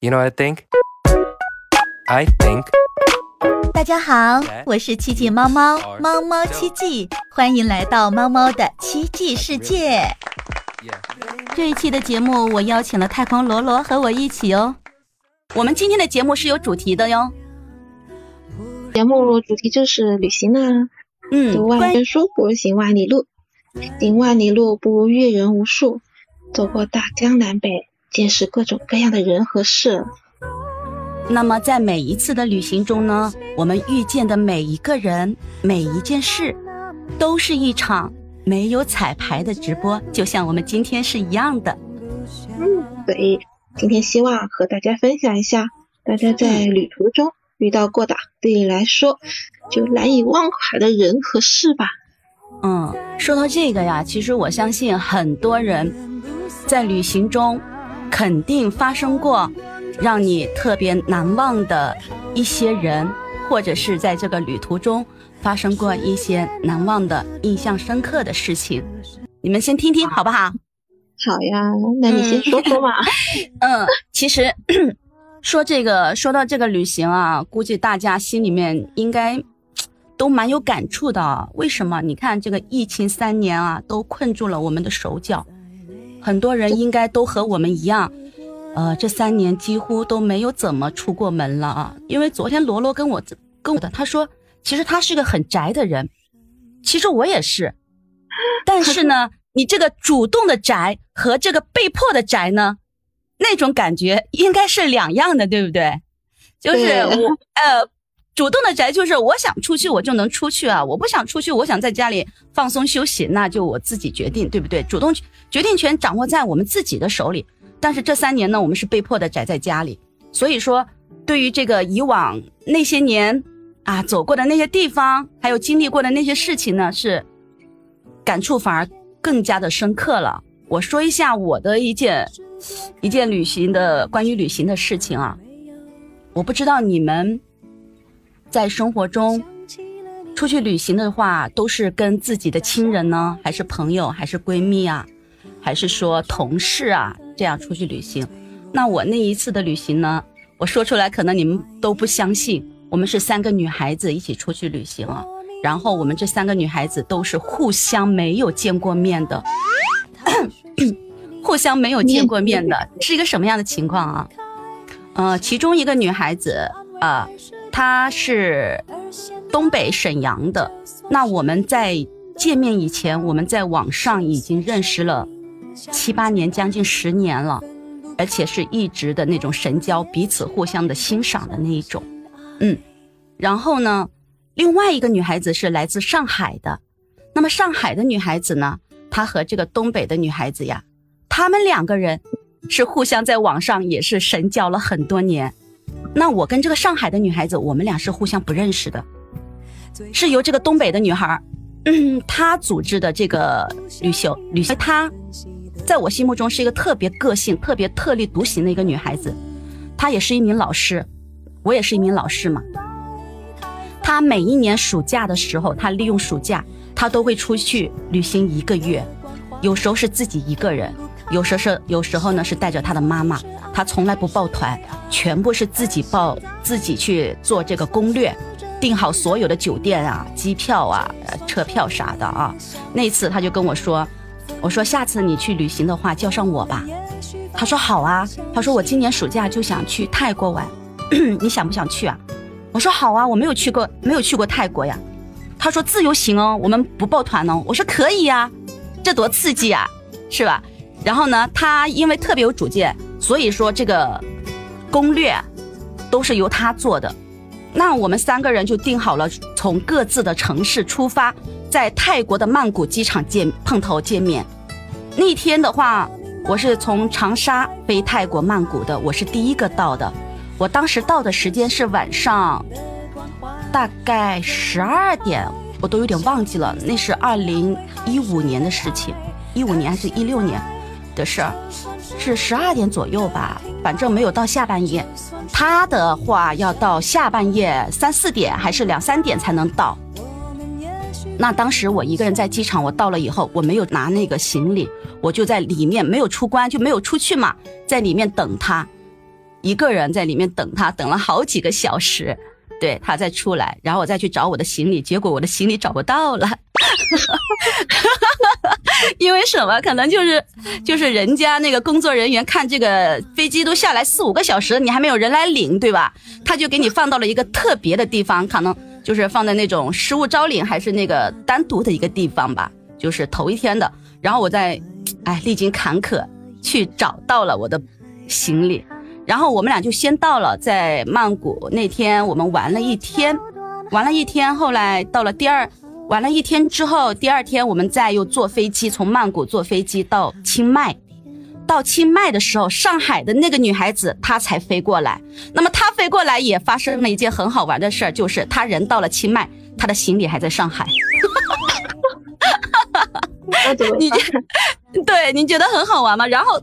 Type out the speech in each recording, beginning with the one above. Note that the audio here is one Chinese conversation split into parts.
You know what I think? I think 大家好，我是奇迹猫猫，猫猫奇迹，欢迎来到猫猫的奇迹世界。这一期的节目，我邀请了太空罗罗和我一起哦。我们今天的节目是有主题的哟。节目主题就是旅行呢。嗯，读万卷书不如行万里路，行万里路不如阅人无数，走过大江南北。见识各种各样的人和事。那么，在每一次的旅行中呢，我们遇见的每一个人、每一件事，都是一场没有彩排的直播，就像我们今天是一样的。嗯，所以今天希望和大家分享一下，大家在旅途中遇到过的对你来说就难以忘怀的人和事吧。嗯，说到这个呀，其实我相信很多人在旅行中。肯定发生过让你特别难忘的一些人，或者是在这个旅途中发生过一些难忘的、印象深刻的事情。你们先听听好不好？好呀，那你先说说嘛。嗯，其实 说这个，说到这个旅行啊，估计大家心里面应该都蛮有感触的。为什么？你看这个疫情三年啊，都困住了我们的手脚。很多人应该都和我们一样，呃，这三年几乎都没有怎么出过门了啊。因为昨天罗罗跟我跟我的他说，其实他是个很宅的人，其实我也是，但是呢，你这个主动的宅和这个被迫的宅呢，那种感觉应该是两样的，对不对？就是我呃。主动的宅就是我想出去我就能出去啊，我不想出去，我想在家里放松休息，那就我自己决定，对不对？主动决定权掌握在我们自己的手里。但是这三年呢，我们是被迫的宅在家里，所以说对于这个以往那些年啊走过的那些地方，还有经历过的那些事情呢，是感触反而更加的深刻了。我说一下我的一件一件旅行的关于旅行的事情啊，我不知道你们。在生活中，出去旅行的话，都是跟自己的亲人呢，还是朋友，还是闺蜜啊，还是说同事啊，这样出去旅行？那我那一次的旅行呢，我说出来可能你们都不相信，我们是三个女孩子一起出去旅行啊。然后我们这三个女孩子都是互相没有见过面的，互相没有见过面的，是一个什么样的情况啊？呃，其中一个女孩子啊。他是东北沈阳的，那我们在见面以前，我们在网上已经认识了七八年，将近十年了，而且是一直的那种神交，彼此互相的欣赏的那一种。嗯，然后呢，另外一个女孩子是来自上海的，那么上海的女孩子呢，她和这个东北的女孩子呀，她们两个人是互相在网上也是神交了很多年。那我跟这个上海的女孩子，我们俩是互相不认识的，是由这个东北的女孩，嗯，她组织的这个旅行旅行。她在我心目中是一个特别个性、特别特立独行的一个女孩子。她也是一名老师，我也是一名老师嘛。她每一年暑假的时候，她利用暑假，她都会出去旅行一个月，有时候是自己一个人。有时是有时候呢是带着他的妈妈，他从来不报团，全部是自己报，自己去做这个攻略，订好所有的酒店啊、机票啊、车票啥的啊。那次他就跟我说：“我说下次你去旅行的话叫上我吧。”他说：“好啊。”他说：“我今年暑假就想去泰国玩，你想不想去啊？”我说：“好啊，我没有去过，没有去过泰国呀。”他说：“自由行哦，我们不报团哦。”我说：“可以呀，这多刺激啊，是吧？”然后呢，他因为特别有主见，所以说这个攻略都是由他做的。那我们三个人就定好了，从各自的城市出发，在泰国的曼谷机场见碰头见面。那天的话，我是从长沙飞泰国曼谷的，我是第一个到的。我当时到的时间是晚上大概十二点，我都有点忘记了，那是二零一五年的事情，一五年还是一六年？的事儿是十二点左右吧，反正没有到下半夜。他的话要到下半夜三四点还是两三点才能到。那当时我一个人在机场，我到了以后我没有拿那个行李，我就在里面没有出关就没有出去嘛，在里面等他。一个人在里面等他，等了好几个小时，对他再出来，然后我再去找我的行李，结果我的行李找不到了，因为什么？可能就是就是人家那个工作人员看这个飞机都下来四五个小时，你还没有人来领，对吧？他就给你放到了一个特别的地方，可能就是放在那种失物招领，还是那个单独的一个地方吧，就是头一天的。然后我在，哎，历经坎坷去找到了我的行李。然后我们俩就先到了，在曼谷那天我们玩了一天，玩了一天。后来到了第二，玩了一天之后，第二天我们再又坐飞机从曼谷坐飞机到清迈。到清迈的时候，上海的那个女孩子她才飞过来。那么她飞过来也发生了一件很好玩的事儿，就是她人到了清迈，她的行李还在上海。你觉对你觉得很好玩吗？然后。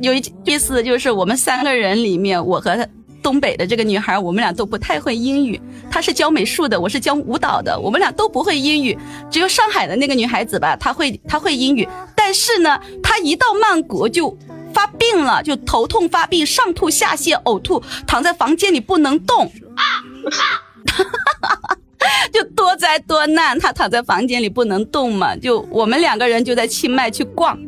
有一意思就是我们三个人里面，我和东北的这个女孩，我们俩都不太会英语。她是教美术的，我是教舞蹈的，我们俩都不会英语。只有上海的那个女孩子吧，她会她会英语。但是呢，她一到曼谷就发病了，就头痛发病，上吐下泻，呕吐，躺在房间里不能动，就多灾多难。她躺在房间里不能动嘛，就我们两个人就在清迈去逛。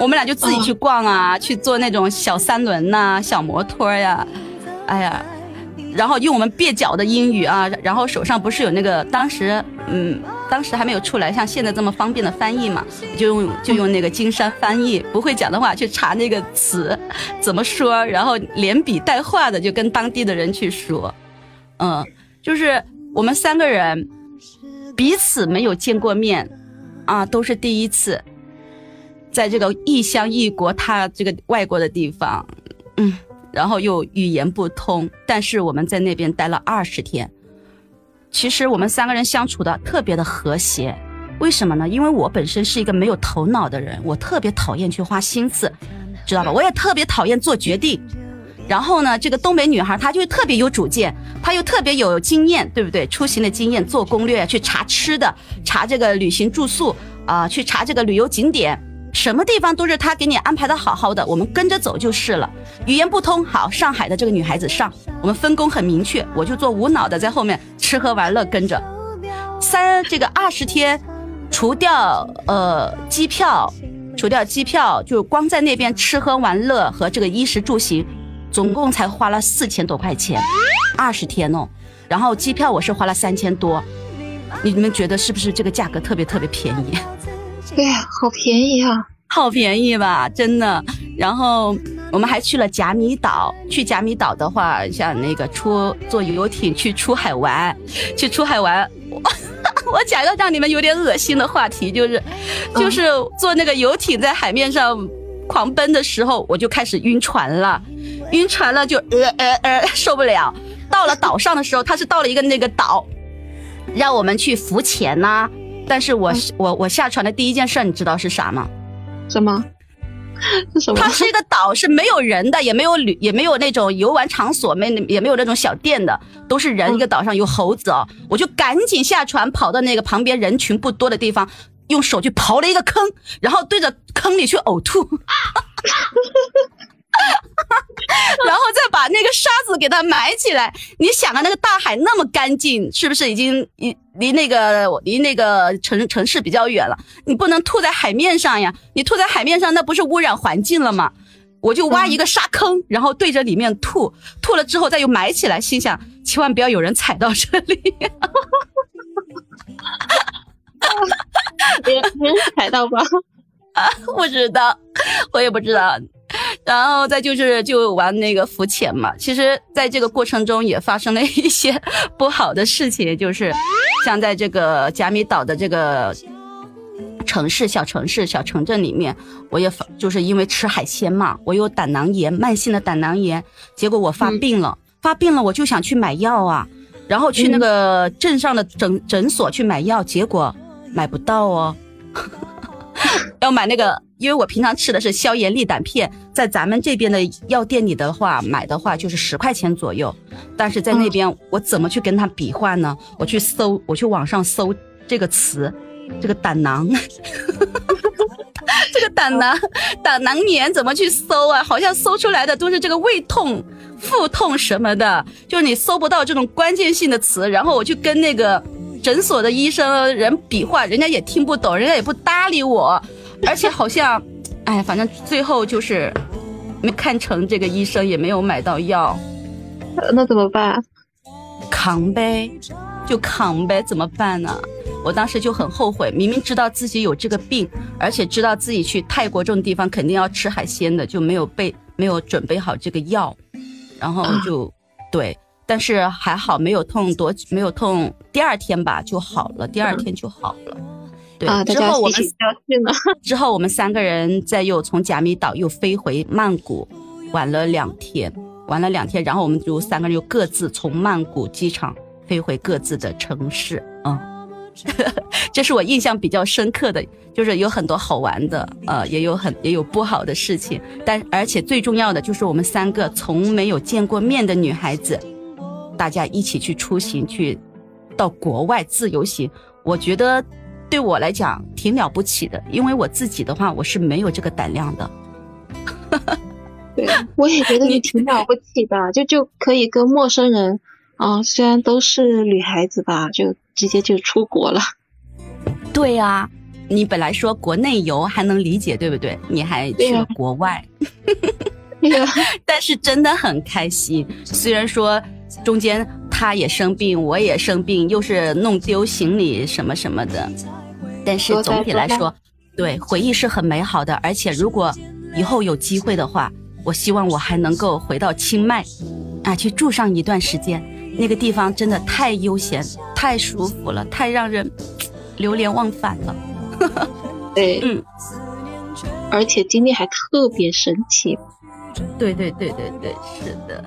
我们俩就自己去逛啊，去坐那种小三轮呐、小摩托呀，哎呀，然后用我们蹩脚的英语啊，然后手上不是有那个当时，嗯，当时还没有出来像现在这么方便的翻译嘛，就用就用那个金山翻译，不会讲的话去查那个词怎么说，然后连笔带画的就跟当地的人去说，嗯，就是我们三个人彼此没有见过面啊，都是第一次。在这个异乡异国，他这个外国的地方，嗯，然后又语言不通，但是我们在那边待了二十天，其实我们三个人相处的特别的和谐，为什么呢？因为我本身是一个没有头脑的人，我特别讨厌去花心思，知道吧？我也特别讨厌做决定，然后呢，这个东北女孩她就特别有主见，她又特别有经验，对不对？出行的经验，做攻略，去查吃的，查这个旅行住宿啊，去查这个旅游景点。什么地方都是他给你安排的好好的，我们跟着走就是了。语言不通，好，上海的这个女孩子上，我们分工很明确，我就做无脑的在后面吃喝玩乐跟着。三这个二十天，除掉呃机票，除掉机票，就光在那边吃喝玩乐和这个衣食住行，总共才花了四千多块钱，二十天哦。然后机票我是花了三千多，你们觉得是不是这个价格特别特别便宜？对呀，好便宜啊，好便宜吧，真的。然后我们还去了甲米岛，去甲米岛的话，像那个出坐游艇去出海玩，去出海玩。我讲个让你们有点恶心的话题，就是就是坐那个游艇在海面上狂奔的时候，我就开始晕船了，晕船了就呃呃呃受不了。到了岛上的时候，他是到了一个那个岛，让我们去浮潜呐。但是我我我下船的第一件事，你知道是啥吗？什么？是什么？它是一个岛，是没有人的，也没有旅，也没有那种游玩场所，没也没有那种小店的，都是人。一个岛上有猴子哦，我就赶紧下船，跑到那个旁边人群不多的地方，用手去刨了一个坑，然后对着坑里去呕吐。然后再把那个沙子给它埋起来。你想啊，那个大海那么干净，是不是已经离离那个离那个城城市比较远了？你不能吐在海面上呀！你吐在海面上，那不是污染环境了吗？我就挖一个沙坑，然后对着里面吐，吐了之后再又埋起来，心想千万不要有人踩到这里。别别踩到吧？啊，不知道，我也不知道。然后再就是就玩那个浮潜嘛，其实在这个过程中也发生了一些 不好的事情，就是像在这个甲米岛的这个城市小城市小城镇里面，我也发就是因为吃海鲜嘛，我有胆囊炎，慢性的胆囊炎，结果我发病了，发病了我就想去买药啊，然后去那个镇上的诊诊所去买药，结果买不到哦，要买那个。因为我平常吃的是消炎利胆片，在咱们这边的药店里的话，买的话就是十块钱左右，但是在那边我怎么去跟他比划呢？我去搜，我去网上搜这个词，这个胆囊，这个胆囊胆囊炎怎么去搜啊？好像搜出来的都是这个胃痛、腹痛什么的，就是你搜不到这种关键性的词。然后我去跟那个诊所的医生人比划，人家也听不懂，人家也不搭理我，而且好像，哎，反正最后就是没看成这个医生，也没有买到药，那怎么办？扛呗，就扛呗，怎么办呢？我当时就很后悔，明明知道自己有这个病，而且知道自己去泰国这种地方肯定要吃海鲜的，就没有备没有准备好这个药，然后就对，但是还好没有痛多，没有痛，第二天吧就好了，第二天就好了。对，之后我们 之后我们三个人再又从甲米岛又飞回曼谷，玩了两天，玩了两天，然后我们就三个人又各自从曼谷机场飞回各自的城市，嗯。这是我印象比较深刻的，就是有很多好玩的，呃，也有很也有不好的事情，但而且最重要的就是我们三个从没有见过面的女孩子，大家一起去出行，去到国外自由行，我觉得对我来讲挺了不起的，因为我自己的话我是没有这个胆量的。对，我也觉得你挺了不起的，就就可以跟陌生人，啊，虽然都是女孩子吧，就。直接就出国了，对呀，你本来说国内游还能理解，对不对？你还去了国外，但是真的很开心。虽然说中间他也生病，我也生病，又是弄丢行李什么什么的，但是总体来说，对回忆是很美好的。而且如果以后有机会的话，我希望我还能够回到清迈，啊，去住上一段时间。那个地方真的太悠闲、太舒服了，太让人流连忘返了。对，嗯，而且经历还特别神奇。对对对对对，是的。